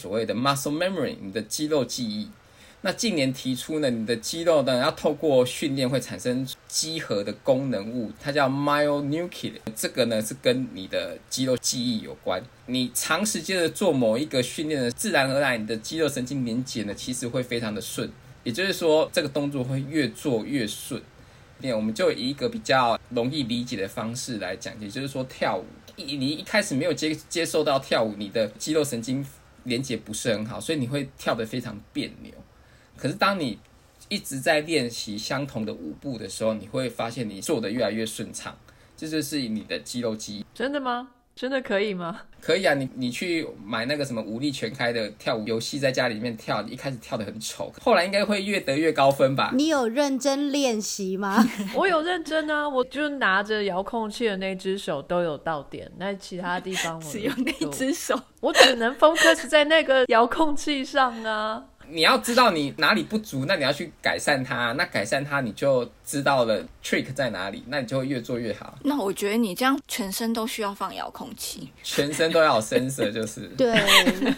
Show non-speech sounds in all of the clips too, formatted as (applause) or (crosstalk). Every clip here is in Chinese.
所谓的 muscle memory，你的肌肉记忆。那近年提出呢，你的肌肉呢要透过训练会产生肌核的功能物，它叫 myonucle。这个呢是跟你的肌肉记忆有关。你长时间的做某一个训练呢，自然而然你的肌肉神经连接呢，其实会非常的顺。也就是说，这个动作会越做越顺。那我们就以一个比较容易理解的方式来讲，也就是说，跳舞，你你一开始没有接接受到跳舞，你的肌肉神经连接不是很好，所以你会跳得非常别扭。可是当你一直在练习相同的舞步的时候，你会发现你做的越来越顺畅，这就是你的肌肉记忆。真的吗？真的可以吗？可以啊，你你去买那个什么武力全开的跳舞游戏，在家里面跳，一开始跳的很丑，后来应该会越得越高分吧？你有认真练习吗？(laughs) 我有认真啊，我就拿着遥控器的那只手都有到点，那其他地方我 (laughs) 只有那只手，我只能 focus 在那个遥控器上啊。你要知道你哪里不足，那你要去改善它。那改善它，你就知道了 trick 在哪里，那你就会越做越好。那我觉得你这样全身都需要放遥控器，全身都要有 sensor，就是对，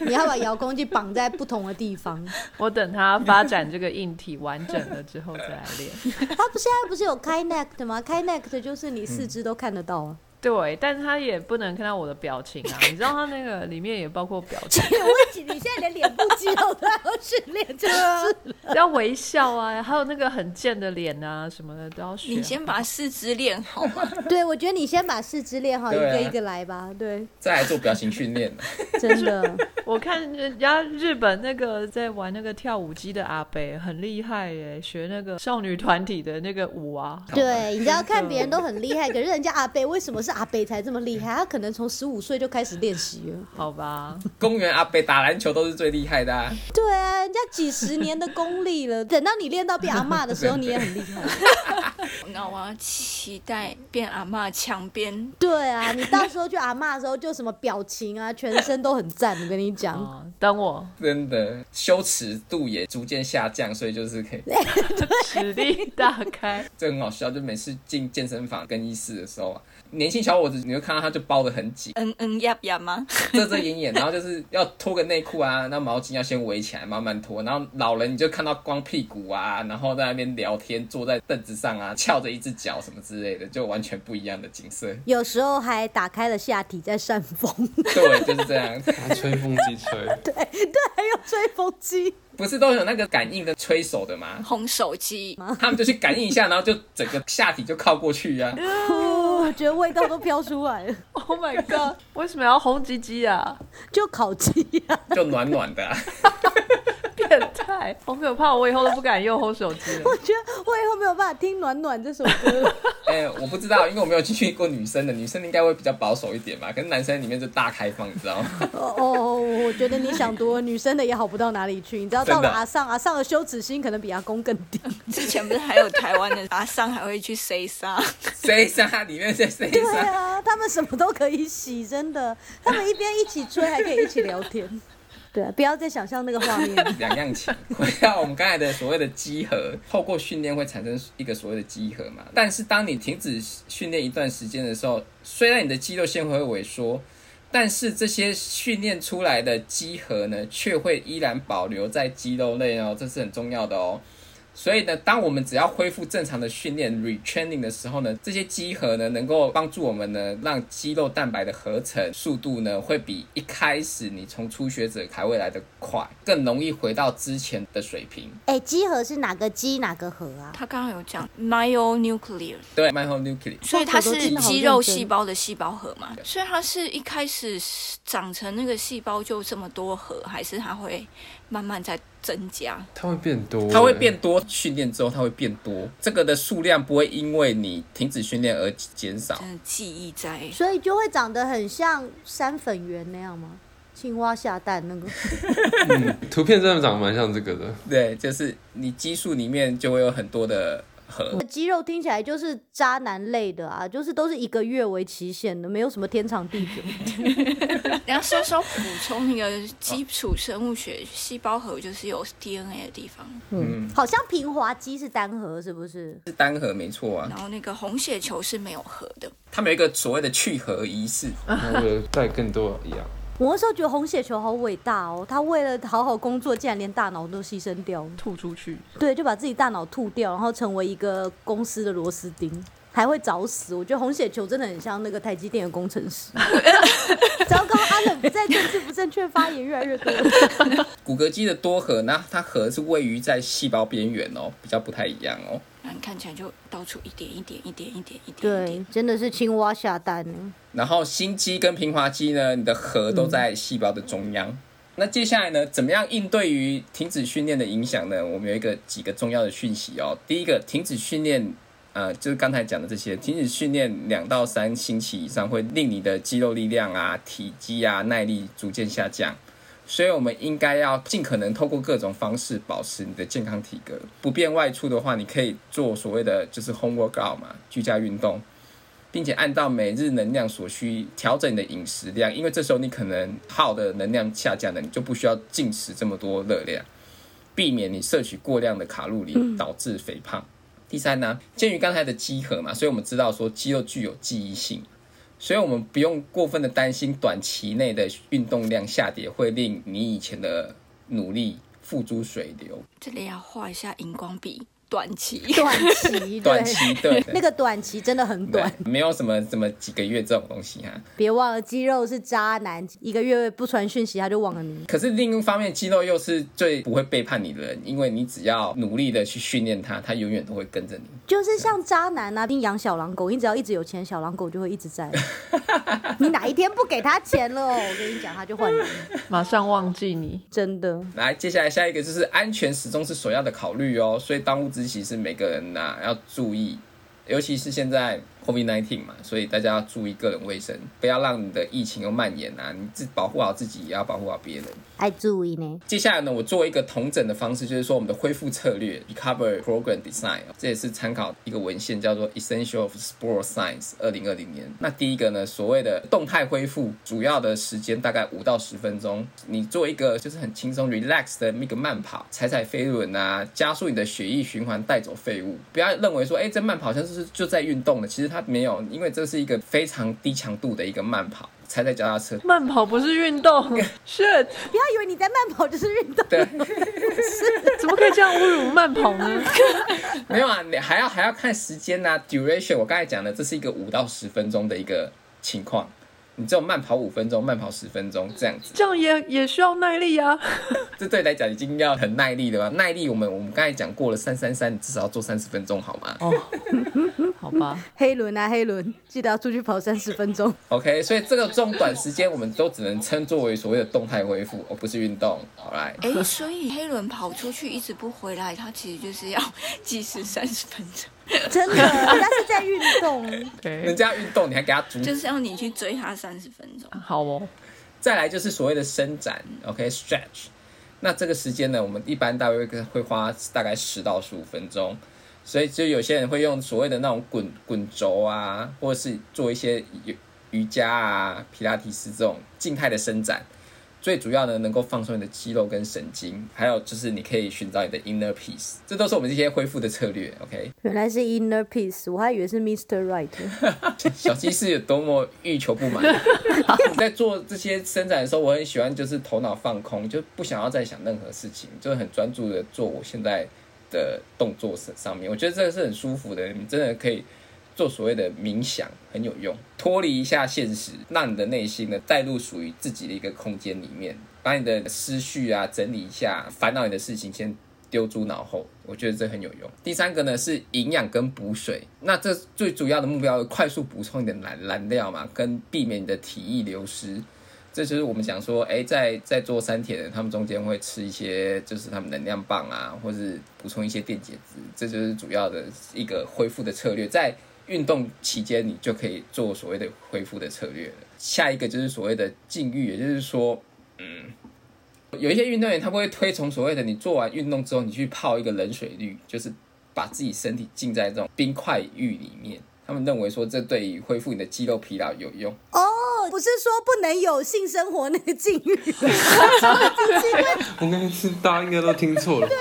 你要把遥控器绑在不同的地方。(laughs) 我等它发展这个硬体完整了之后再来练。它不现在不是有开 neck 吗？开 neck 就是你四肢都看得到啊。对，但是他也不能看到我的表情啊！你知道他那个里面也包括表情。(laughs) 我你现在连脸部肌肉都要训练，就是要微笑啊，还有那个很贱的脸啊什么的都要学。你先把四肢练好嘛。(laughs) 对，我觉得你先把四肢练好，一个一个来吧。对，再来做表情训练。(laughs) 真的，我看人家日本那个在玩那个跳舞机的阿北很厉害耶，学那个少女团体的那个舞啊。对，你知道看别人都很厉害，可是人家阿北为什么是？阿北才这么厉害，他可能从十五岁就开始练习了。好吧，公园阿北打篮球都是最厉害的。对啊，人家几十年的功力了，等到你练到变阿妈的时候，你也很厉害。(laughs) 那我要期待变阿妈墙边。对啊，你到时候去阿妈的时候，就什么表情啊，全身都很赞。我跟你讲，等我真的羞耻度也逐渐下降，所以就是可以实力大开。(laughs) 这很好笑，就每次进健身房更衣室的时候啊。年轻小伙子，你会看到他就包的很紧，嗯嗯呀呀吗？遮遮掩掩，然后就是要脱个内裤啊，那毛巾要先围起来，慢慢脱。然后老人你就看到光屁股啊，然后在那边聊天，坐在凳子上啊，翘着一只脚什么之类的，就完全不一样的景色。有时候还打开了下体在扇风，对，就是这样，(laughs) 拿吹风机吹，对对，还有吹风机，不是都有那个感应的吹手的吗？红手机，他们就去感应一下，然后就整个下体就靠过去呀。我 (laughs) 觉得味道都飘出来了。(laughs) Oh my god！(laughs) 为什么要红鸡鸡啊？就烤鸡啊，就暖暖的。变态，好可怕！我以后都不敢用烘手机了。我觉得我以后没有办法听《暖暖》这首歌。(laughs) 哎，我不知道，因为我没有进去过女生的，女生应该会比较保守一点吧。可是男生里面就大开放，你知道吗？哦哦，我觉得你想多，女生的也好不到哪里去。你知道，到了阿上，阿上的羞耻心可能比阿公更低。之前不是还有台湾的阿上还会去 say 沙？say 沙里面是 say 沙。对啊，他们什么都可以洗，真的。他们一边一起吹，还可以一起聊天。对，不要再想象那个画面。(laughs) 两样情，(laughs) 回到我们刚才的所谓的集合，透过训练会产生一个所谓的集合嘛。但是当你停止训练一段时间的时候，虽然你的肌肉纤维会萎缩，但是这些训练出来的集合呢，却会依然保留在肌肉内哦，这是很重要的哦。所以呢，当我们只要恢复正常的训练 retraining 的时候呢，这些肌核呢能够帮助我们呢，让肌肉蛋白的合成速度呢会比一开始你从初学者开会来的快，更容易回到之前的水平。哎，肌核是哪个肌哪个核啊？他刚刚有讲 myonucleus，对，myonucleus，所以它是肌肉细胞的细胞核嘛？所以它是一开始长成那个细胞就这么多核，还是它会慢慢在？增加，它会变多，它会变多。训练之后，它会变多。这个的数量不会因为你停止训练而减少。记忆在，所以就会长得很像山粉圆那样吗？青蛙下蛋那个？嗯，图片真的长得蛮像这个的。(laughs) 对，就是你激素里面就会有很多的。肌肉听起来就是渣男类的啊，就是都是一个月为期限的，没有什么天长地久。(laughs) 你要稍稍补 (laughs) 充那个基础生物学，细胞核就是有 DNA 的地方。嗯，好像平滑肌是单核，是不是？是单核，没错啊。然后那个红血球是没有核的。他们有一个所谓的去核仪式，然后带更多一样。我那时候觉得红血球好伟大哦，他为了好好工作，竟然连大脑都牺牲掉了。吐出去，对，就把自己大脑吐掉，然后成为一个公司的螺丝钉，还会找死。我觉得红血球真的很像那个台积电的工程师。(laughs) 糟糕，阿冷不在，政治不正确发言越来越多。(laughs) 骨骼肌的多核，呢它核是位于在细胞边缘哦，比较不太一样哦。看起来就到处一点一点一点一点一点一对点，，真的是青蛙下蛋。然后心肌跟平滑肌呢，你的核都在细胞的中央。那接下来呢，怎么样应对于停止训练的影响呢？我们有一个几个重要的讯息哦。第一个，停止训练，呃，就是刚才讲的这些，停止训练两到三星期以上，会令你的肌肉力量啊、体积啊、耐力逐渐下降。所以，我们应该要尽可能透过各种方式保持你的健康体格。不便外出的话，你可以做所谓的就是 home workout 嘛，居家运动。并且按照每日能量所需调整你的饮食量，因为这时候你可能耗的能量下降了，你就不需要进食这么多热量，避免你摄取过量的卡路里导致肥胖。第三呢，鉴于刚才的肌核嘛，所以我们知道说肌肉具有记忆性，所以我们不用过分的担心短期内的运动量下跌会令你以前的努力付诸水流。这里要画一下荧光笔，短期。短期，(laughs) 短，期对那个短期真的很短。，没有什么什么几个月这种东西哈。别忘了，肌肉是渣男，一个月不传讯息他就忘了你。可是另一方面，肌肉又是最不会背叛你的人，因为你只要努力的去训练他，他永远都会跟着你。就是像渣男啊，你养小狼狗，你只要一直有钱，小狼狗就会一直在。你哪一天不给他钱了，我跟你讲，他就换人，马上忘记你。真的。来，接下来下一个就是安全始终是首要的考虑哦，所以当务之其实每个人呐、要注意，尤其是现在 COVID-19 嘛，所以大家要注意个人卫生，不要让你的疫情又蔓延啊，你自保护好自己，也要保护好别人。爱注意呢，接下来呢，我做一个同整的方式，就是说我们的恢复策略 （Recover Program Design），这也是参考一个文献叫做《Essential of Sport Science》二零二零年。那第一个呢，所谓的动态恢复，主要的时间大概五到十分钟，你做一个就是很轻松 relax 的那个慢跑，踩踩飞轮啊，加速你的血液循环，带走废物。不要认为说，哎，这慢跑好像是就在运动的，其实它没有，因为这是一个非常低强度的一个慢跑，踩在脚踏车。慢跑不是运动，(laughs) shit，不要以为你在慢跑就是运动。对，(laughs) 怎么可以这样侮辱慢跑呢？(laughs) 没有啊，你还要还要看时间呐、duration。我刚才讲的，这是一个五到十分钟的一个情况，你只有慢跑五分钟，慢跑十分钟这样子，这样也也需要耐力啊。(laughs) 这对来讲已经要很耐力了吧？耐力我们我们刚才讲过了，三三三，你至少要做三十分钟好吗哦，(laughs) 好吧，黑轮啊，黑轮，记得要出去跑三十分钟。(laughs) OK，所以这个这种短时间，我们都只能称作为所谓的动态恢复，而不是运动。好来，哎，所以黑轮跑出去一直不回来，它其实就是要计时三十分钟，(laughs) 真的，人家是在运动。人 OK，家运动，你还给他阻止就是要你去追他三十分钟。好哦，再来就是所谓的伸展，OK，stretch、那这个时间呢，我们一般大约会花大概十到十五分钟，所以就有些人会用所谓的那种滚滚轴啊，或者是做一些瑜瑜伽啊、皮拉提斯这种静态的伸展。最主要呢，能够放松你的肌肉跟神经，还有就是你可以寻找你的 inner peace，这都是我们这些恢复的策略。OK，原来是 inner peace，我还以为是 Mr. Right。(laughs) 小鸡是有多么欲求不满。(laughs) 在做这些伸展的时候，我很喜欢就是头脑放空，就不想要再想任何事情，就是很专注的做我现在的动作上上面。我觉得这个是很舒服的，你真的可以做所谓的冥想，很有用，脱离一下现实，让你的内心呢带入属于自己的一个空间里面，把你的思绪啊整理一下，烦恼你的事情先丢诸脑后，我觉得这很有用。第三个呢是营养跟补水，那这最主要的目标，快速补充你的燃燃料嘛，跟避免你的体液流失。这就是我们讲说，哎，在在做三铁的人，他们中间会吃一些，就是他们能量棒啊，或是补充一些电解质，这就是主要的一个恢复的策略。在运动期间，你就可以做所谓的恢复的策略了。下一个就是所谓的禁欲，也就是说，嗯，有一些运动员他会推崇所谓的你做完运动之后，你去泡一个冷水浴，就是把自己身体浸在这种冰块浴里面。他们认为说这对于恢复你的肌肉疲劳有用。哦，不是说不能有性生活那个禁欲，(laughs) 我刚才是大家应该都听错了。到底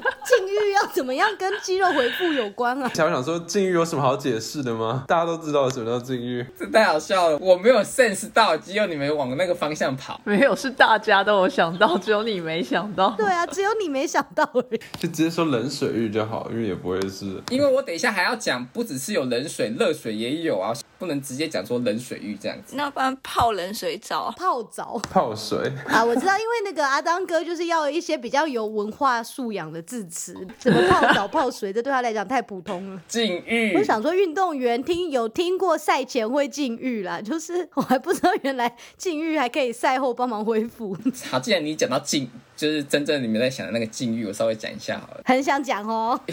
(laughs) 禁欲要怎么样跟肌肉回复有关啊？想想说禁欲有什么好解释的吗？大家都知道什么叫禁欲。这太好笑了，我没有 sense 到，只有你们往那个方向跑。没有，是大家都有想到，只有你没想到。(laughs) 对啊，只有你没想到而已。(laughs) 就直接说冷水浴就好，因为也不会是因为我等一下还要讲，不只是有冷水，热水也有啊，不能直接讲说冷水浴这样子。那不然泡冷水澡，泡澡泡水。啊，我知道，因为那个阿当哥就是要一些比较有文化素养的字词，(laughs) 什么泡澡、泡水，这对他来讲太普通了。禁欲我，想说，运动员听有听过赛前会禁欲啦，就是 (laughs) 我还不知道原来禁欲还可以赛后帮忙恢复，好，既然你讲到禁，就是真正你们在想的那个境遇，我稍微讲一下好了。很想讲哦。(laughs)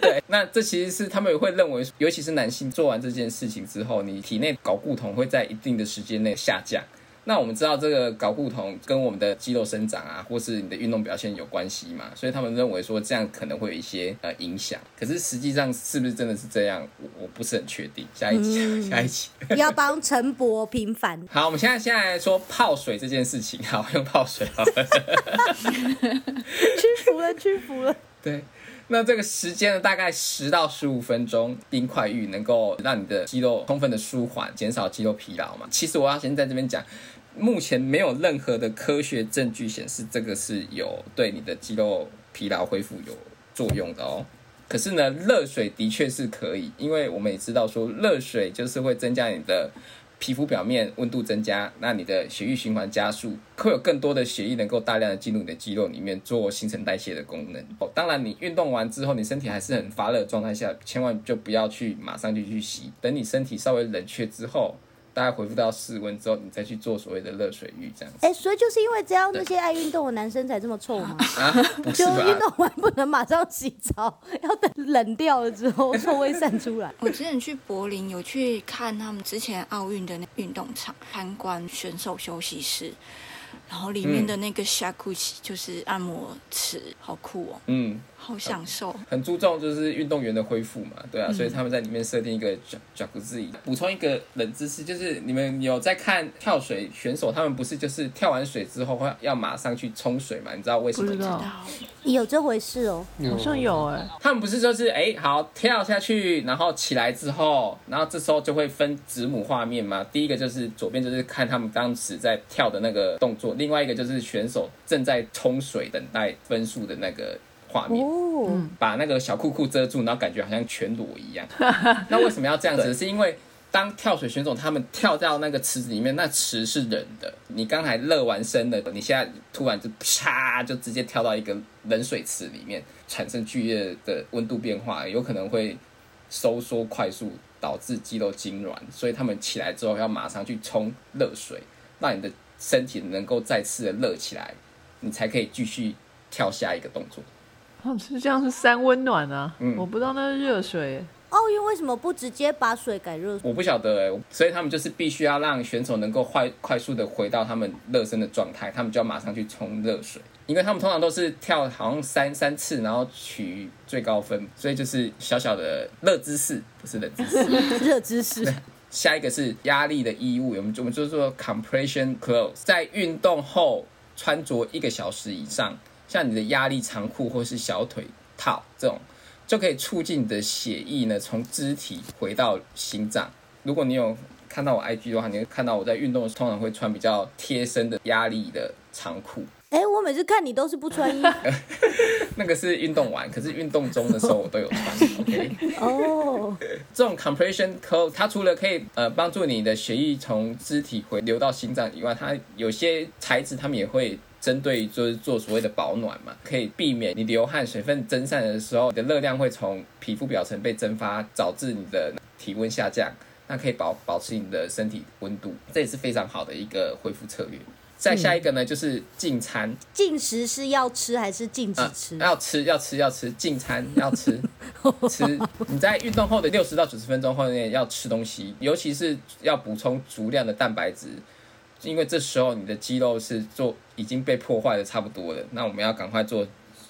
对，那这其实是他们会认为，尤其是男性做完这件事情之后，你体内睾固酮会在一定的时间内下降。那我们知道这个睾固酮跟我们的肌肉生长啊，或是你的运动表现有关系嘛，所以他们认为说这样可能会有一些呃影响。可是实际上是不是真的是这样，我我不是很确定。下一集，下一集。要帮陈博平反。好，我们现在现在来说泡水这件事情。好，用泡水好了。(laughs) (laughs) 屈服了，屈服了。对，那这个时间呢，大概十到十五分钟，冰块浴能够让你的肌肉充分的舒缓，减少肌肉疲劳嘛。其实我要先在这边讲，目前没有任何的科学证据显示这个是有对你的肌肉疲劳恢复有作用的哦。可是呢，热水的确是可以，因为我们也知道说，热水就是会增加你的皮肤表面温度增加，那你的血液循环加速，会有更多的血液能够大量的进入你的肌肉里面做新陈代谢的功能。哦，当然你运动完之后，你身体还是很发热的状态下，千万就不要去马上就去洗，等你身体稍微冷却之后，大概恢复到室温之后，你再去做所谓的热水浴这样子。哎、所以就是因为这样，那些爱运动的男生才这么臭吗？啊，不是就运吧？动完不能马上洗澡，要等冷掉了之后，臭味散出来。(laughs) 我之前去柏林有去看他们之前奥运的那运动场，参观选手休息室，然后里面的那个 shakuchi 就是按摩池，好酷哦，嗯，好享受。很注重就是运动员的恢复嘛，对啊，嗯所以他们在里面设定一个 j a c u 补充一个冷知识，就是你们有在看跳水选手，他们不是就是跳完水之后会要马上去冲水嘛？你知道为什么吗？不知道，有这回事哦。好像有哎、他们不是就是哎、好跳下去，然后起来之后，然后这时候就会分子母画面嘛。第一个就是左边就是看他们当时在跳的那个动作，另外一个就是选手正在冲水等待分数的那个画面。把那个小裤裤遮住，然后感觉好像全裸一样。(laughs) 那为什么要这样子？是因为当跳水选手他们跳到那个池子里面，那池是冷的，你刚才热完身的，你现在突然就啪就直接跳到一个冷水池里面，产生剧烈的温度变化，有可能会收缩快速，导致肌肉痉挛，所以他们起来之后要马上去冲热水，让你的身体能够再次的热起来，你才可以继续跳下一个动作。(laughs) 哦，是这样是三温暖啊，嗯我不知道那是热水欸。奥运为什么不直接把水改热水？我不晓得哎，所以他们就是必须要让选手能够快快速的回到他们热身的状态，他们就要马上去冲热水，因为他们通常都是跳好像三三次，然后取最高分，所以就是小小的热姿势，不是冷姿势。(laughs) 热姿势。下一个是压力的衣物，我们我们就说 compression clothes，在运动后穿着一个小时以上，像你的压力长裤或是小腿套这种，就可以促进你的血液呢从肢体回到心脏。如果你有看到我 IG 的话，你会看到我在运动的时候通常会穿比较贴身的压力的长裤，哎、我每次看你都是不穿衣服 (laughs) 那个是运动完，可是运动中的时候我都有穿。OK。(laughs) 哦。这种 compression clothes，它除了可以呃帮助你的血液从肢体回流到心脏以外，它有些材质他们也会针对就是做所谓的保暖嘛，可以避免你流汗水分蒸散的时候，你的热量会从皮肤表层被蒸发，导致你的体温下降。那可以保保持你的身体温度，这也是非常好的一个恢复策略。再下一个呢，就是进餐，进食是要吃还是禁止啊吃？要吃要吃要吃，进餐要吃 (laughs) 吃。你在运动后的六十到九十分钟后内要吃东西，尤其是要补充足量的蛋白质，因为这时候你的肌肉是做已经被破坏的差不多了，那我们要赶快做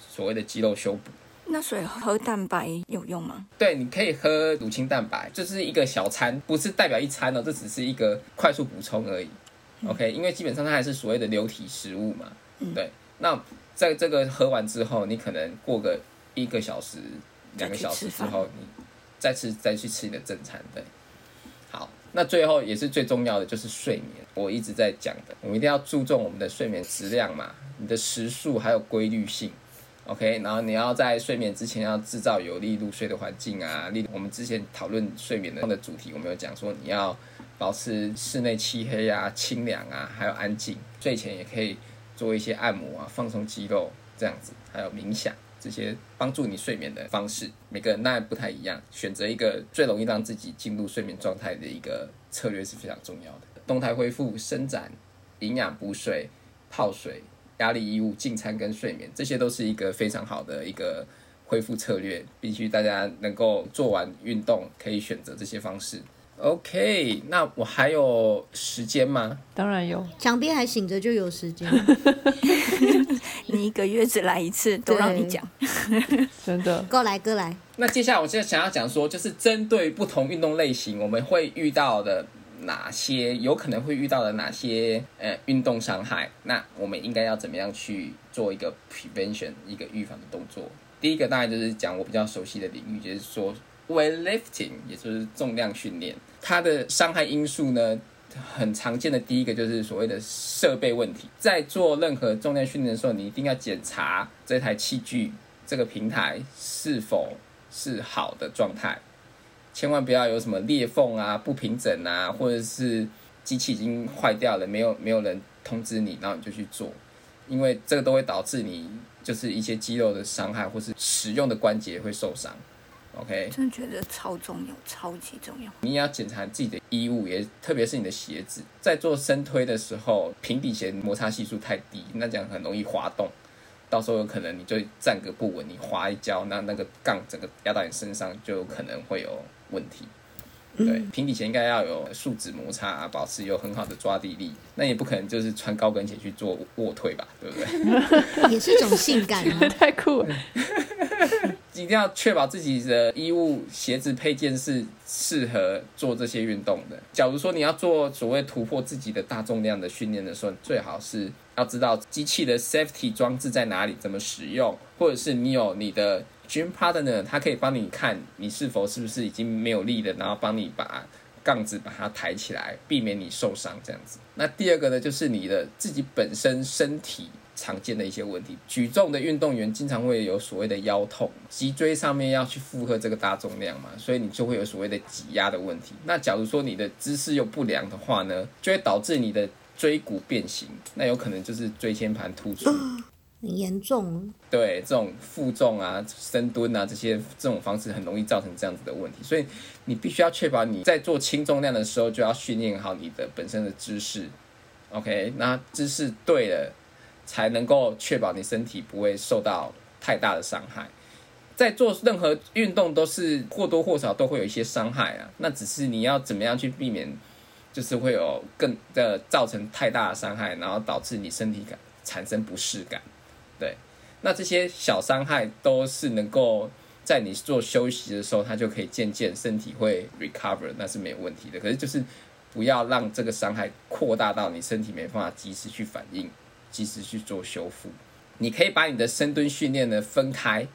所谓的肌肉修补。那所以喝蛋白有用吗？对，你可以喝乳清蛋白，这是一个小餐，不是代表一餐哦，这只是一个快速补充而已。OK，因为基本上它还是所谓的流体食物嘛。对，那在这个喝完之后，你可能过个一个小时、两个小时之后，你再吃再去吃你的正餐。对，好，那最后也是最重要的就是睡眠，我一直在讲的，我们一定要注重我们的睡眠质量嘛，你的时数还有规律性。OK，然后你要在睡眠之前要制造有利入睡的环境啊。例如我们之前讨论睡眠的的主题，我们有讲说你要保持室内漆黑啊、清凉啊，还有安静。睡前也可以做一些按摩啊，放松肌肉这样子，还有冥想这些帮助你睡眠的方式。每个人当然不太一样，选择一个最容易让自己进入睡眠状态的一个策略是非常重要的。动态恢复、伸展、营养补水、泡水。压力衣物、进餐跟睡眠，这些都是一个非常好的一个恢复策略。必须大家能够做完运动，可以选择这些方式。OK，那我还有时间吗？当然有，墙边还醒着就有时间。(laughs) 你一个月只来一次，(laughs) 都让你讲，(laughs) 真的。哥来哥来。那接下来我就想要讲说，就是针对不同运动类型，我们会遇到的。哪些有可能会遇到的哪些呃运动伤害？那我们应该要怎么样去做一个 prevention 一个预防的动作？第一个当然就是讲我比较熟悉的领域，就是说 weightlifting，也就是重量训练。它的伤害因素呢，很常见的第一个就是所谓的设备问题。在做任何重量训练的时候，你一定要检查这台器具、这个平台是否是好的状态。千万不要有什么裂缝啊、不平整啊，或者是机器已经坏掉了，没有没有人通知你，然后你就去做，因为这个都会导致你就是一些肌肉的伤害，或是使用的关节会受伤。OK，真的觉得超重要，超级重要。你也要检查自己的衣物，也特别是你的鞋子，在做深推的时候，平底鞋摩擦系数太低，那这样很容易滑动。到时候有可能你就站个不稳，你滑一跤，那那个杠整个压到你身上，就有可能会有问题。对，平底鞋应该要有树脂摩擦，保持有很好的抓地力。那也不可能就是穿高跟鞋去做卧推吧，对不对？(laughs) 也是一种性感啊，太酷了。一定要确保自己的衣物、鞋子配件是适合做这些运动的。假如说你要做所谓突破自己的大重量的训练的时候，最好是要知道机器的 safety 装置在哪里，怎么使用，或者是你有你的 gym partner，他可以帮你看你是否是不是已经没有力了，然后帮你把杠子把它抬起来，避免你受伤这样子。那第二个呢，就是你的自己本身身体。常见的一些问题，举重的运动员经常会有所谓的腰痛，脊椎上面要去负荷这个大重量嘛，所以你就会有所谓的挤压的问题。那假如说你的姿势又不良的话呢，就会导致你的椎骨变形，那有可能就是椎间盘突出，(gasps) 很严重。对，这种负重啊、深蹲啊这些这种方式很容易造成这样子的问题，所以你必须要确保你在做轻重量的时候就要训练好你的本身的姿势。OK，那姿势对了。才能够确保你身体不会受到太大的伤害。在做任何运动都是或多或少都会有一些伤害啊，那只是你要怎么样去避免，就是会有更的造成太大的伤害，然后导致你身体感产生不适感。对，那这些小伤害都是能够在你做休息的时候，它就可以渐渐身体会 recover，那是没有问题的。可是就是不要让这个伤害扩大到你身体没办法及时去反应。及时去做修复，你可以把你的深蹲训练呢分开，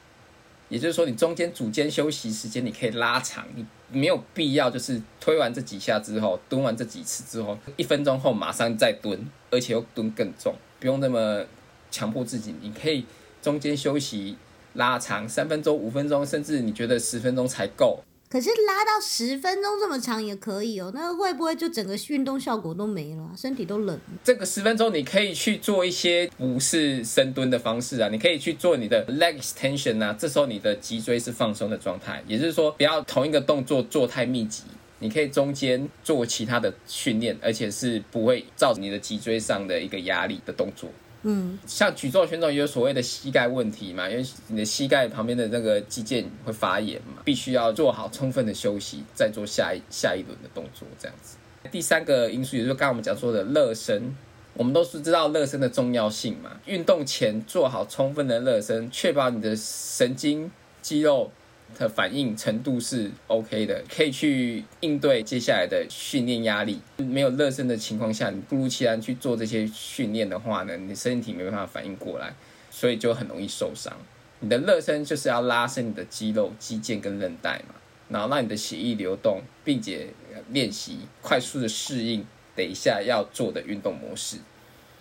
也就是说，你中间组间休息时间你可以拉长，你没有必要就是推完这几下之后，蹲完这几次之后，一分钟后马上再蹲，而且又蹲更重，不用那么强迫自己，你可以中间休息拉长三分钟、五分钟，甚至你觉得十分钟才够。可是拉到十分钟这么长也可以哦，那会不会就整个运动效果都没了，身体都冷？这个十分钟你可以去做一些不是深蹲的方式啊，你可以去做你的 leg extension 啊，这时候你的脊椎是放松的状态，也就是说不要同一个动作做太密集，你可以中间做其他的训练，而且是不会造成你的脊椎上的一个压力的动作。嗯，像举重选手也有所谓的膝盖问题嘛，因为你的膝盖旁边的那个肌腱会发炎嘛，必须要做好充分的休息，再做下一下一轮的动作这样子。第三个因素，也就是刚刚我们讲说的热身，我们都是知道热身的重要性嘛，运动前做好充分的热身，确保你的神经肌肉。的反应程度是 OK 的，可以去应对接下来的训练压力。没有热身的情况下，你不如其然去做这些训练的话呢，你身体没办法反应过来，所以就很容易受伤。你的热身就是要拉伸你的肌肉、肌腱跟韧带嘛，然后让你的血液流动，并且练习快速的适应等一下要做的运动模式。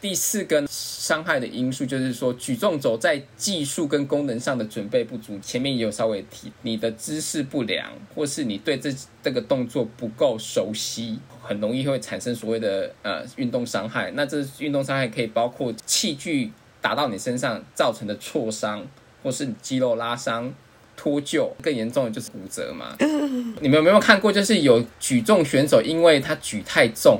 第四个伤害的因素就是说，举重肘在技术跟功能上的准备不足。前面也有稍微提，你的姿势不良，或是你对这这个动作不够熟悉，很容易会产生所谓的呃运动伤害。那这运动伤害可以包括器具打到你身上造成的挫伤，或是肌肉拉伤、脱臼，更严重的就是骨折嘛。你们有没有看过？就是有举重选手，因为他举太重。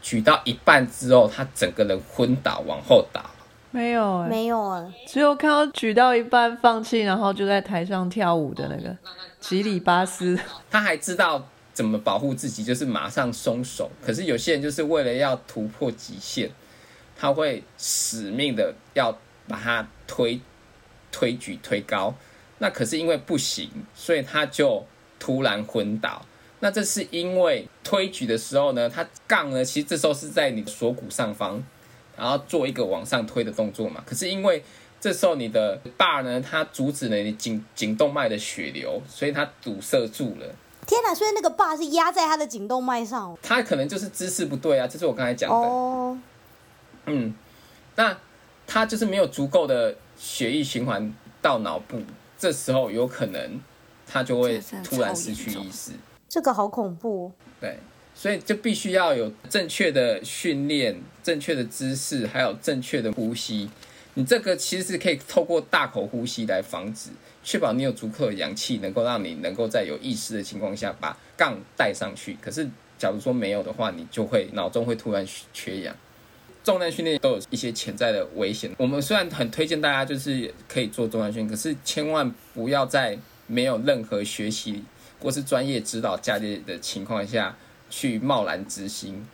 举到一半之后，他整个人昏倒，往后倒。没有哎、没有啊、只有看到举到一半放弃，然后就在台上跳舞的那个吉里巴斯。他还知道怎么保护自己，就是马上松手。可是有些人就是为了要突破极限，他会死命的要把它推推举推高。那可是因为不行，所以他就突然昏倒。那这是因为推举的时候呢，它杠呢，其实这时候是在你锁骨上方，然后做一个往上推的动作嘛。可是因为这时候你的 bar 呢，它阻止了你颈颈动脉的血流，所以它堵塞住了。天哪！所以那个把是压在他的颈动脉上哦。它可能就是姿势不对啊，这是我刚才讲的。哦，嗯，那他就是没有足够的血液循环到脑部，这时候有可能他就会突然失去意识。这个好恐怖、对，所以就必须要有正确的训练、正确的姿势，还有正确的呼吸。你这个其实是可以透过大口呼吸来防止，确保你有足够的氧气，能够让你能够在有意识的情况下把杠带上去。可是，假如说没有的话，你就会脑中会突然缺氧。重量训练都有一些潜在的危险。我们虽然很推荐大家就是可以做重量训练，可是千万不要在没有任何学习或是专业指导教练的情况下去贸然执行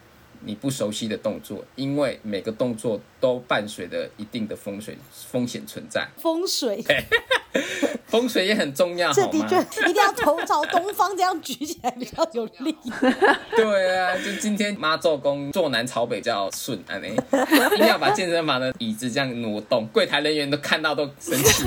你不熟悉的动作，因为每个动作都伴随着一定的风水风险存在。风水，(laughs) 风水也很重要？这的确一定要头朝东方，这样举起来比较有力。(laughs) 对啊，就今天妈做工坐南朝北叫顺，安呢，(laughs) 一定要把健身房的椅子这样挪动，柜台人员都看到都生气。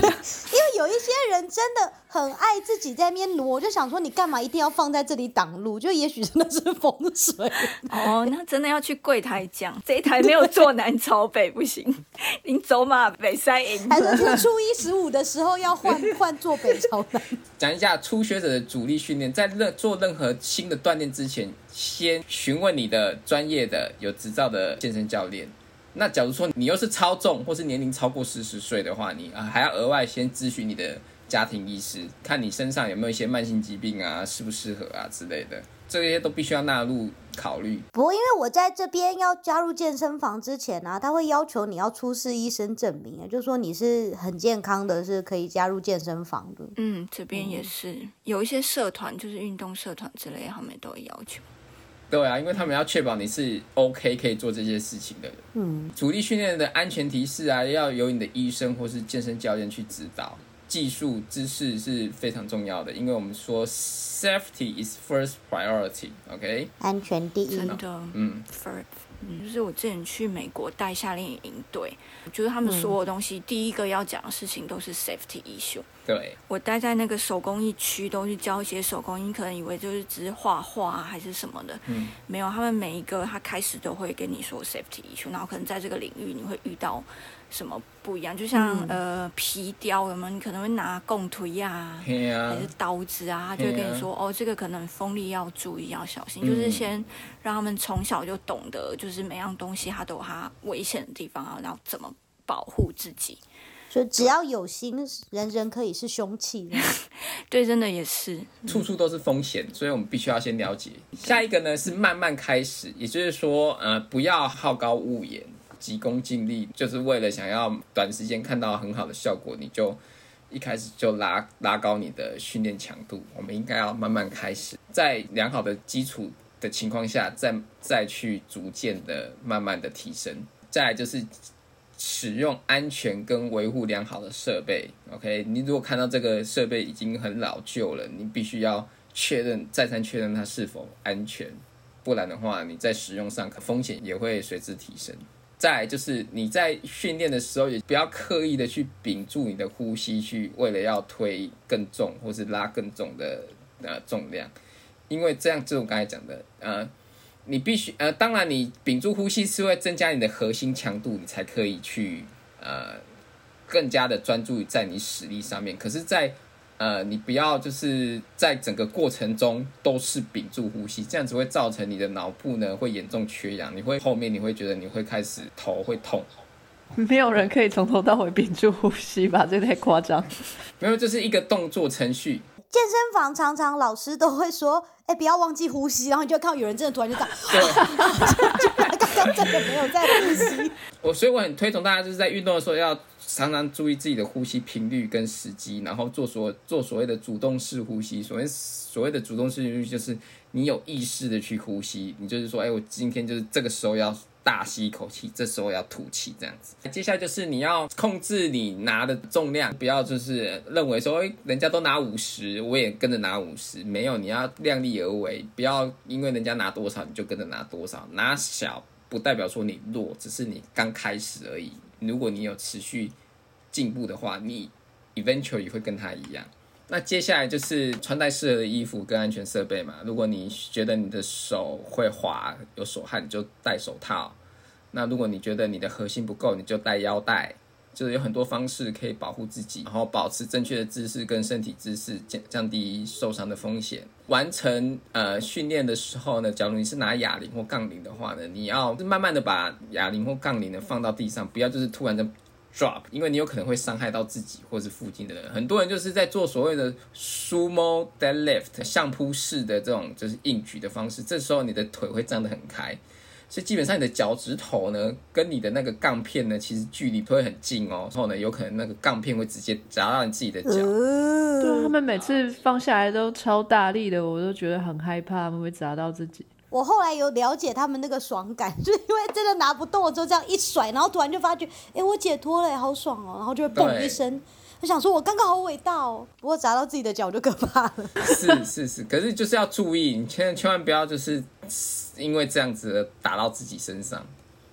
有一些人真的很爱自己在那边挪，我就想说你干嘛一定要放在这里挡路？就也许真的是风水。哦，那真的要去柜台讲，这一台没有坐南朝北不行，您走马北塞赢。还是这个初一十五的时候要换 (laughs) 换坐北朝南？讲一下初学者的主力训练，在任做任何新的锻炼之前，先询问你的专业的有执照的健身教练。那假如说你又是超重或是年龄超过四十岁的话，你啊还要额外先咨询你的家庭医师，看你身上有没有一些慢性疾病啊，适不适合啊之类的，这些都必须要纳入考虑。不过因为我在这边要加入健身房之前啊，他会要求你要出示医生证明，就是说你是很健康的，是可以加入健身房的。嗯，这边也是有一些社团，就是运动社团之类，他们都有要求。对啊，因为他们要确保你是 OK 可以做这些事情的人。嗯，主力训练的安全提示啊，要由你的医生或是健身教练去指导。技术知识是非常重要的，因为我们说 safety is first priority。OK，安全第一真。的，嗯，for 嗯，就是我之前去美国带夏令营队，就是他们所有东西、第一个要讲的事情都是 safety issue。对，我待在那个手工艺区，都去教一些手工艺，你可能以为就是只是画画啊还是什么的，嗯，没有，他们每一个他开始都会跟你说 safety issue，然后可能在这个领域你会遇到什么不一样，就像、呃皮雕有没有？你可能会拿贡推啊，嘿啊。还，是刀子啊，他就会跟你说、哦，这个可能锋利要注意，要小心，就是嗯先让他们从小就懂得，就是每样东西它都有它危险的地方啊，然后怎么保护自己。所以只要有心，人人可以是凶器。(laughs) 对，真的也是，处处都是风险，所以我们必须要先了解。下一个呢是慢慢开始，也就是说，呃，不要好高骛远，急功近利，就是为了想要短时间看到很好的效果，你就一开始就拉拉高你的训练强度。我们应该要慢慢开始，在良好的基础的情况下，再再去逐渐的慢慢的提升。再来就是使用安全跟维护良好的设备。OK，你如果看到这个设备已经很老旧了，你必须要确认再三确认它是否安全，不然的话你在使用上可风险也会随之提升。再就是你在训练的时候，也不要刻意的去屏住你的呼吸，去为了要推更重或是拉更重的呃重量，因为这样，就我刚才讲的，呃，你必须呃，当然你屏住呼吸是会增加你的核心强度，你才可以去呃更加的专注于在你使力上面。可是，在呃，你不要就是在整个过程中都是屏住呼吸，这样子会造成你的脑部呢会严重缺氧，你会后面你会觉得你会开始头会痛，没有人可以从头到尾屏住呼吸吧？这太夸张。没有，这是一个动作程序。健身房常常老师都会说：“哎、不要忘记呼吸。”然后你就看到有人真的突然就这样，对，刚刚真的没有在呼吸。我所以我很推崇大家就是在运动的时候要常常注意自己的呼吸频率跟时机，然后做所做所谓的主动式呼吸。所谓所谓的主动式呼吸，就是你有意识的去呼吸，你就是说，哎，我今天就是这个时候要大吸一口气，这时候要吐气，这样子。接下来就是你要控制你拿的重量，不要就是认为说，哎，人家都拿五十，我也跟着拿五十，没有，你要量力而为，不要因为人家拿多少你就跟着拿多少，拿小。不代表说你弱，只是你刚开始而已。如果你有持续进步的话，你 eventually 会跟他一样。那接下来就是穿戴适合的衣服跟安全设备嘛。如果你觉得你的手会滑、有手汗，你就戴手套。那如果你觉得你的核心不够，你就戴腰带。就是有很多方式可以保护自己，然后保持正确的姿势跟身体姿势，降降低受伤的风险。完成呃训练的时候呢，假如你是拿哑铃或杠铃的话呢，你要慢慢的把哑铃或杠铃呢放到地上，不要就是突然的 drop，因为你有可能会伤害到自己或是附近的人。很多人就是在做所谓的 sumo deadlift 相扑式的这种就是硬举的方式，这时候你的腿会张得很开。所以基本上你的脚趾头呢，跟你的那个杠片呢，其实距离都会很近哦。然后呢，有可能那个杠片会直接砸到你自己的脚。对啊，他们每次放下来都超大力的，我都觉得很害怕，他们会砸到自己。我后来有了解他们那个爽感，(laughs) 就是因为真的拿不动了之后，这样一甩，然后突然就发觉，哎，我解脱了，好爽哦，然后就会嘣一声。我想说，我刚刚好伟大哦，不过砸到自己的脚就可怕了。(laughs) 是是是，可是就是要注意，你千千万不要就是因为这样子打到自己身上，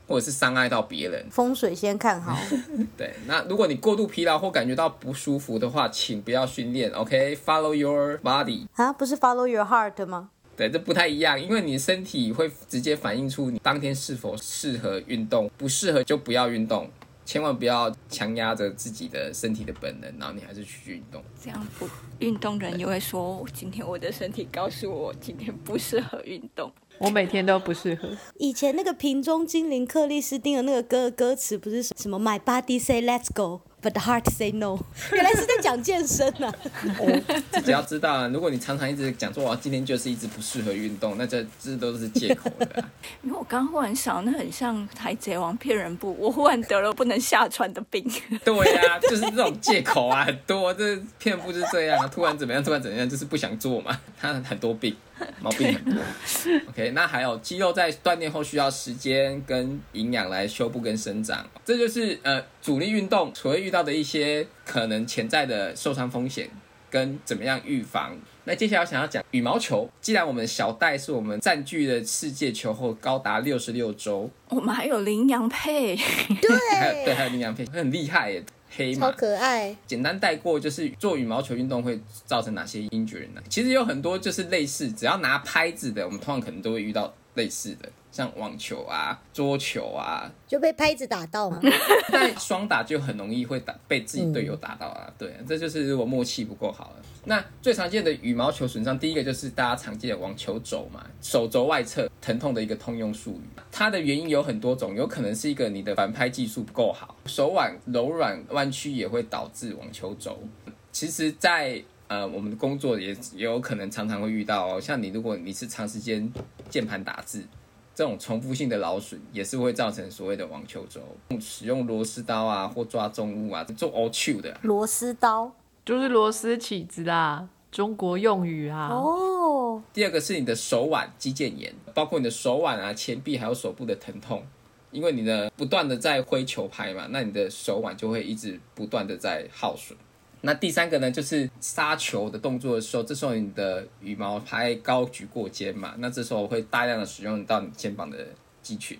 或者是伤害到别人。风水先看好。(laughs) 对，那如果你过度疲劳或感觉到不舒服的话，请不要训练。OK，follow、okay? your body 啊，不是 follow your heart 吗？对，这不太一样，因为你的身体会直接反映出你当天是否适合运动，不适合就不要运动。千万不要强压着自己的身体的本能，然后你还是去运动。这样不运动人也会说，今天我的身体告诉我今天不适合运动。我每天都不适合。以前那个瓶中精灵克里斯汀的那个歌歌词不是什么 My body say let's go。But the heart say no，原来是在讲健身啊！自己要知道啊，如果你常常一直讲说我今天就是一直不适合运动，那这这都是借口的、啊。(laughs) 因为我刚忽然想，那很像海贼王骗人部，我忽然得了不能下船的病。(laughs) 对呀、啊，就是这种借口啊，很多。这骗人部就是这样啊，突然怎么样，突然怎么样，就是不想做嘛。他很多病，毛病很多。OK，那还有肌肉在锻炼后需要时间跟营养来修复跟生长，这就是呃主力运动所会遇到的一些可能潜在的受伤风险跟怎么样预防。那接下来我想要讲羽毛球，既然我们小戴是我们占据了世界球后高达六十六周，我们还有羚羊配，还有 (laughs) 对，还有羚羊配，很厉害耶。黑超马，可爱。简单带过，就是做羽毛球运动会造成哪些 injury 呢？其实有很多就是类似，只要拿拍子的，我们通常可能都会遇到类似的，像网球啊、桌球啊，就被拍子打到嘛。(laughs) 但双打就很容易会打被自己队友打到啊。对，这就是如果默契不够好了。那最常见的羽毛球损伤，第一个就是大家常见的网球肘嘛，手肘外侧疼痛的一个通用术语。它的原因有很多种，有可能是一个你的反拍技术不够好，手腕柔软弯曲也会导致网球肘。其实在，呃我们的工作也也有可能常常会遇到哦，像你如果你是长时间键盘打字。这种重复性的劳损也是会造成所谓的网球肘，使用螺丝刀啊或抓重物啊，做 all two 的啊、螺丝刀就是螺丝起子啦，中国用语啊。哦，第二个是你的手腕肌腱炎，包括你的手腕啊、前臂还有手部的疼痛，因为你的不断的在挥球拍嘛，那你的手腕就会一直不断的在耗损。那第三个呢，就是杀球的动作的时候，这时候你的羽毛拍高举过肩嘛，那这时候会大量的使用到你肩膀的肌群。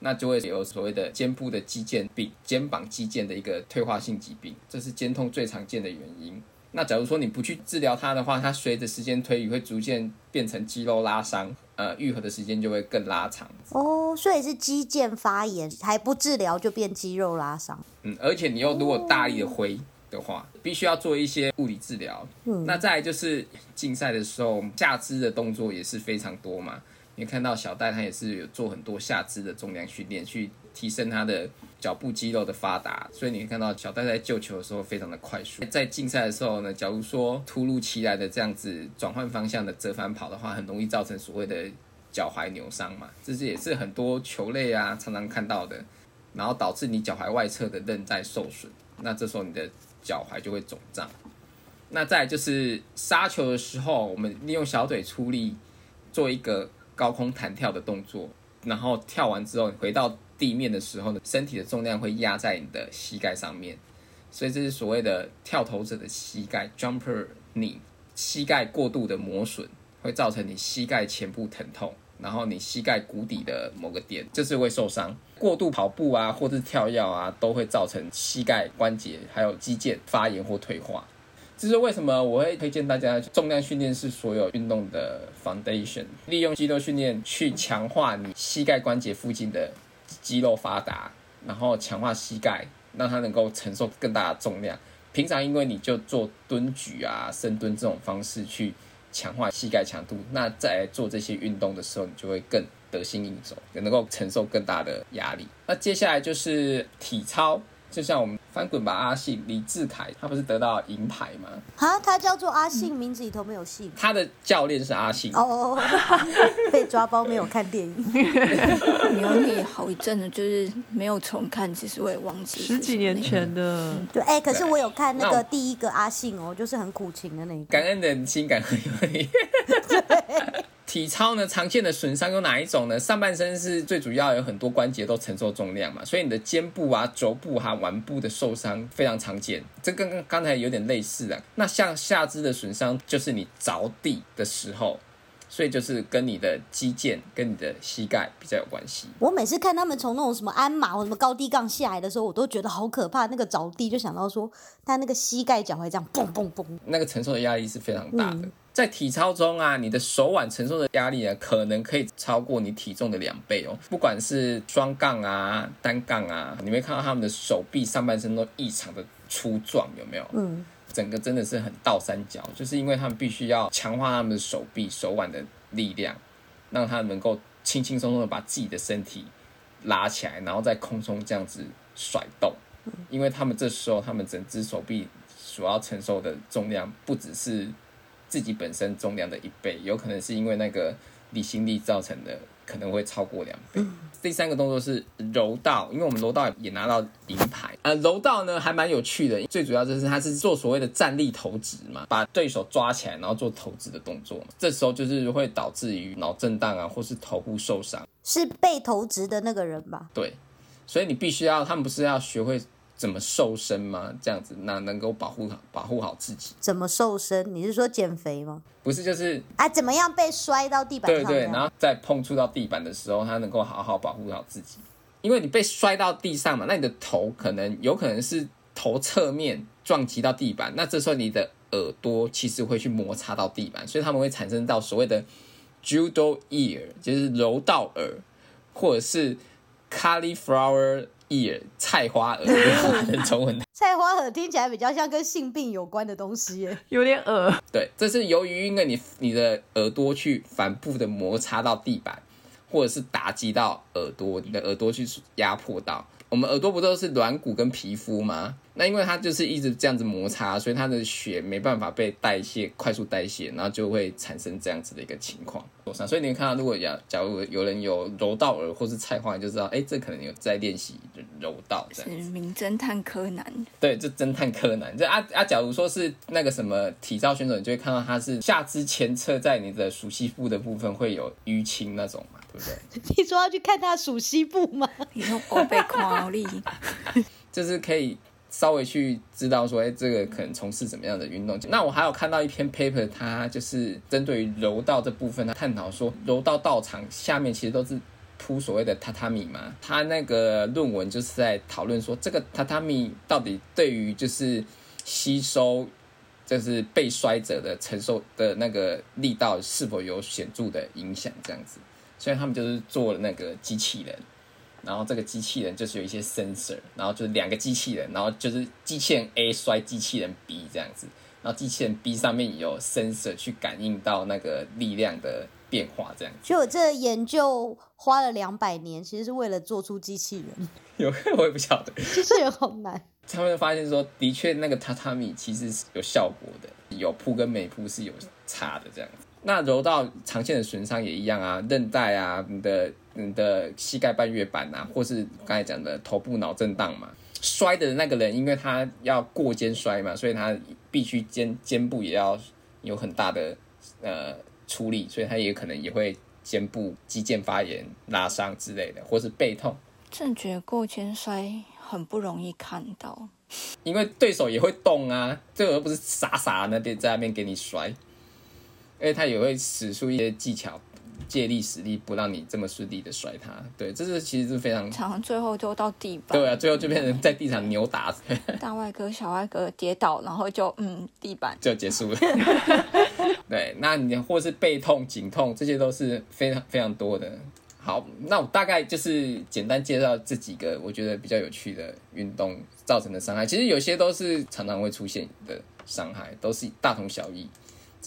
那就会有所谓的肩部的肌腱病、肩膀肌腱的一个退化性疾病，这是肩痛最常见的原因。那假如说你不去治疗它的话，它随着时间推移会逐渐变成肌肉拉伤，呃，愈合的时间就会更拉长。哦，所以是肌腱发炎，还不治疗就变肌肉拉伤。嗯，而且你又如果大力的挥的话，必须要做一些物理治疗。嗯那再来就是竞赛的时候，下肢的动作也是非常多嘛。你看到小戴他也是有做很多下肢的重量训练，去提升他的脚部肌肉的发达。所以你会看到小戴在救球的时候非常的快速。在竞赛的时候呢，假如说突如其来的这样子转换方向的折返跑的话，很容易造成所谓的脚踝扭伤嘛。这是也是很多球类啊常常看到的。然后导致你脚踝外侧的韧带受损，那这时候你的脚踝就会肿胀。那再就是杀球的时候，我们利用小腿出力做一个高空弹跳的动作，然后跳完之后回到地面的时候呢，身体的重量会压在你的膝盖上面，所以这是所谓的跳投者的膝盖 （jumper knee），膝盖过度的磨损会造成你膝盖前部疼痛。然后你膝盖骨底的某个点就是会受伤，过度跑步啊，或者是跳跃啊，都会造成膝盖关节还有肌腱发炎或退化。这是为什么我会推荐大家重量训练是所有运动的 foundation，利用肌肉训练去强化你膝盖关节附近的肌肉发达，然后强化膝盖，让它能够承受更大的重量。平常因为你就做蹲举啊、深蹲这种方式去。强化膝盖强度，那在做这些运动的时候，你就会更得心应手，也能够承受更大的压力。那接下来就是体操，就像我们翻滚吧阿信李志凯，他不是得到银牌吗？啊，他叫做阿信，名字里头没有信。他的教练是阿信。哦哦，(laughs) 被抓包没有看电影，(laughs) 牛你好一阵子，就是没有重看，其实我也忘记十几年前的，对，哎、可是我有看那个第一个阿信哦，就是很苦情的那一个。感恩的心，感恩有你。(laughs) 体操呢，常见的损伤有哪一种呢？上半身是最主要，有很多关节都承受重量嘛，所以你的肩部啊、肘部哈、腕部的受伤非常常见。这跟刚刚才有点类似啊。那像下肢的损伤，就是你着地的时候，所以就是跟你的肌腱、跟你的膝盖比较有关系。我每次看他们从那种什么鞍马或什么高低杠下来的时候，我都觉得好可怕。那个着地就想到说，他那个膝盖脚会这样蹦蹦蹦。那个承受的压力是非常大的。在体操中啊，你的手腕承受的压力呢，可能可以超过你体重的两倍哦。不管是双杠啊、单杠啊，你会看到他们的手臂、上半身都异常的粗壮，有没有？嗯，整个真的是很倒三角，就是因为他们必须要强化他们的手臂、手腕的力量，让他能够轻轻松松的把自己的身体拉起来，然后在空中这样子甩动。因为他们这时候，他们整只手臂所要承受的重量，不只是自己本身重量的一倍，有可能是因为那个离心力造成的，可能会超过两倍。第三个动作是柔道，因为我们柔道也拿到银牌。呃，柔道呢还蛮有趣的，最主要就是它是做所谓的站立投掷嘛，把对手抓起来，然后做投掷的动作嘛。这时候就是会导致于脑震荡啊，或是头部受伤。是被投掷的那个人吧？对，所以你必须要，他们不是要学会怎么瘦身吗？这样子，那能够保护好保护好自己，怎么瘦身？你是说减肥吗？不是就是啊，怎么样被摔到地板上？对对，然后在碰触到地板的时候，他能够好好保护好自己。因为你被摔到地上嘛，那你的头可能有可能是头侧面撞击到地板，那这时候你的耳朵其实会去摩擦到地板，所以他们会产生到所谓的 judo ear，就是柔道耳，或者是 cauliflower ear 菜花耳，用中文菜花耳听起来比较像跟性病有关的东西耶。有点耳。对，这是由于因为你你的耳朵去反复的摩擦到地板，或者是打击到耳朵，你的耳朵去压迫到。我们耳朵不都是软骨跟皮肤吗？那因为它就是一直这样子摩擦，所以它的血没办法被代谢，快速代谢，然后就会产生这样子的一个情况。所以你看到，如果假假如有人有柔道耳或是菜花，你就知道，哎，这可能有在练习柔道这是样子。名侦探柯南，对，这侦探柯南，这啊啊，假如说是那个什么体操选手，你就会看到他是下肢前侧在你的熟悉部的部分会有淤青那种嘛，对不对？(laughs) 你说要去看他数西部吗？你说我被夸力，(laughs) 就是可以稍微去知道说，哎，这个可能从事怎么样的运动。那我还有看到一篇 paper，它就是针对于柔道这部分，它探讨说柔道道场下面其实都是铺所谓的榻榻米嘛，他那个论文就是在讨论说，这个榻榻米到底对于就是吸收，就是被摔者的承受的那个力道是否有显著的影响，这样子。所以他们就是做了那个机器人，然后这个机器人就是有一些 sensor，然后就是两个机器人，然后就是机器人 A 摔机器人 B 这样子，然后机器人 B 上面有 sensor 去感应到那个力量的变化，这样子。就我这研究花了两百年，其实是为了做出机器人。(laughs) 有我也不晓得，机器人好难。他们发现说，的确那个榻榻米其实是有效果的，有铺跟没铺是有差的这样子。那柔道常见的损伤也一样啊，韧带啊，你的你的膝盖半月板啊，或是刚才讲的头部脑震荡嘛。摔的那个人，因为他要过肩摔嘛，所以他必须肩肩部也要有很大的呃出力，所以他也可能也会肩部肌腱发炎、拉伤之类的，或是背痛。正觉过肩摔很不容易看到，因为对手也会动啊，这个又不是傻傻那边在那边给你摔。因为他也会使出一些技巧，借力使力，不让你这么顺利的摔他。对，这是其实是非常，常最后就到地板。对啊，最后就变成在地上扭打。(laughs) 大外哥、小外哥跌倒，然后就嗯，地板就结束了。(laughs) 对，那你或是背痛、颈痛，这些都是非常非常多的。好，那我大概就是简单介绍这几个我觉得比较有趣的运动造成的伤害。其实有些都是常常会出现的伤害，都是大同小异。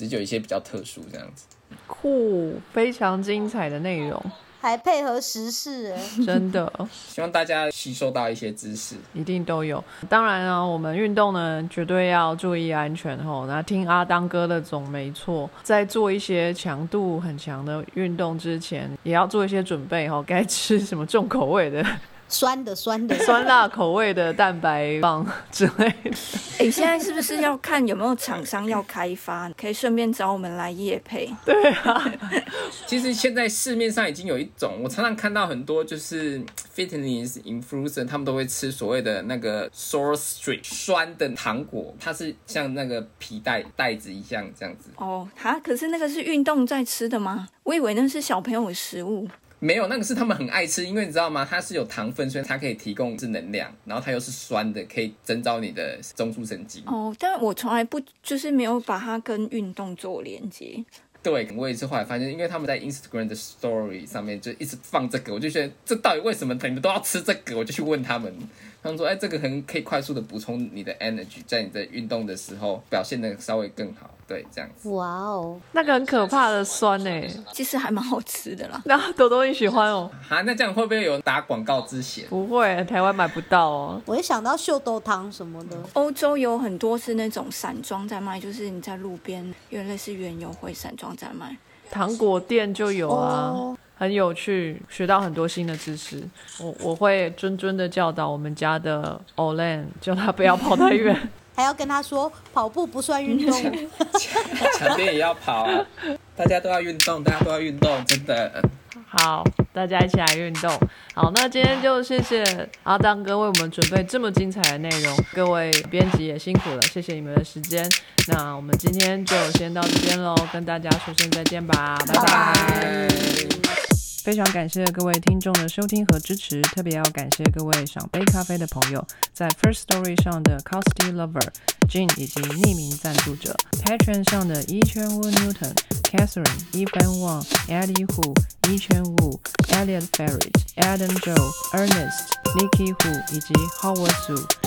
只有一些比较特殊这样子，酷，非常精彩的内容，还配合时事，哎，(laughs) (laughs) 真的，希望大家吸收到一些知识，一定都有。当然啊，我们运动呢，绝对要注意安全吼。那听阿当哥的总没错，在做一些强度很强的运动之前，也要做一些准备吼，该吃什么重口味的。酸的酸的酸辣口味的蛋白棒 (laughs) 之类的。哎，现在是不是要看有没有厂商要开发，可以顺便找我们来夜配？对啊，(laughs) 其实现在市面上已经有一种，我常常看到很多就是 fitness influencer，他们都会吃所谓的那个 sour street 酸的糖果，它是像那个皮带袋子一样这样子。哦，哈，可是那个是运动在吃的吗？我以为那是小朋友的食物。没有，那个是他们很爱吃，因为你知道吗？它是有糖分，所以它可以提供是能量，然后它又是酸的，可以增招你的中枢神经。哦，但我从来不就是没有把它跟运动做连接。对，我也是后来发现，因为他们在 Instagram 的 Story 上面就一直放这个，我就觉得这到底为什么你们都要吃这个？我就去问他们。他们说：“哎，这个很可以快速的补充你的 energy，在你的运动的时候表现的稍微更好。”对，这样子。哇哦，那个很可怕的酸呢，其实还蛮好吃的啦。(laughs) 那朵朵你喜欢哦？啊，那这样会不会有打广告之嫌？不会，台湾买不到哦。我一想到秀豆汤什么的，欧洲有很多是那种散装在卖，就是你在路边，有类似原油会散装在卖。糖果店就有啊。很有趣，学到很多新的知识。我我会谆谆的教导我们家的 Olan，叫他不要跑太远，(laughs) 还要跟他说跑步不算运动，(laughs) 墙边也要跑啊！大家都要运动，大家都要运动，真的。好，大家一起来运动。好，那今天就谢谢阿当哥为我们准备这么精彩的内容，各位编辑也辛苦了，谢谢你们的时间。那我们今天就先到这边喽，跟大家说声再见吧，拜拜。非常感谢各位听众的收听和支持，特别要感谢各位赏杯咖啡的朋友，在 First Story 上的 Costy Lover、Jane 以及匿名赞助者，Patreon 上的 Yi Chuan Wu Newton、Catherine、Evan Wang、Eddie Hu、e c h a n Wu、Elliot Ferret、Adam Joe、Ernest、Nikki Hu 以及 Howard Su。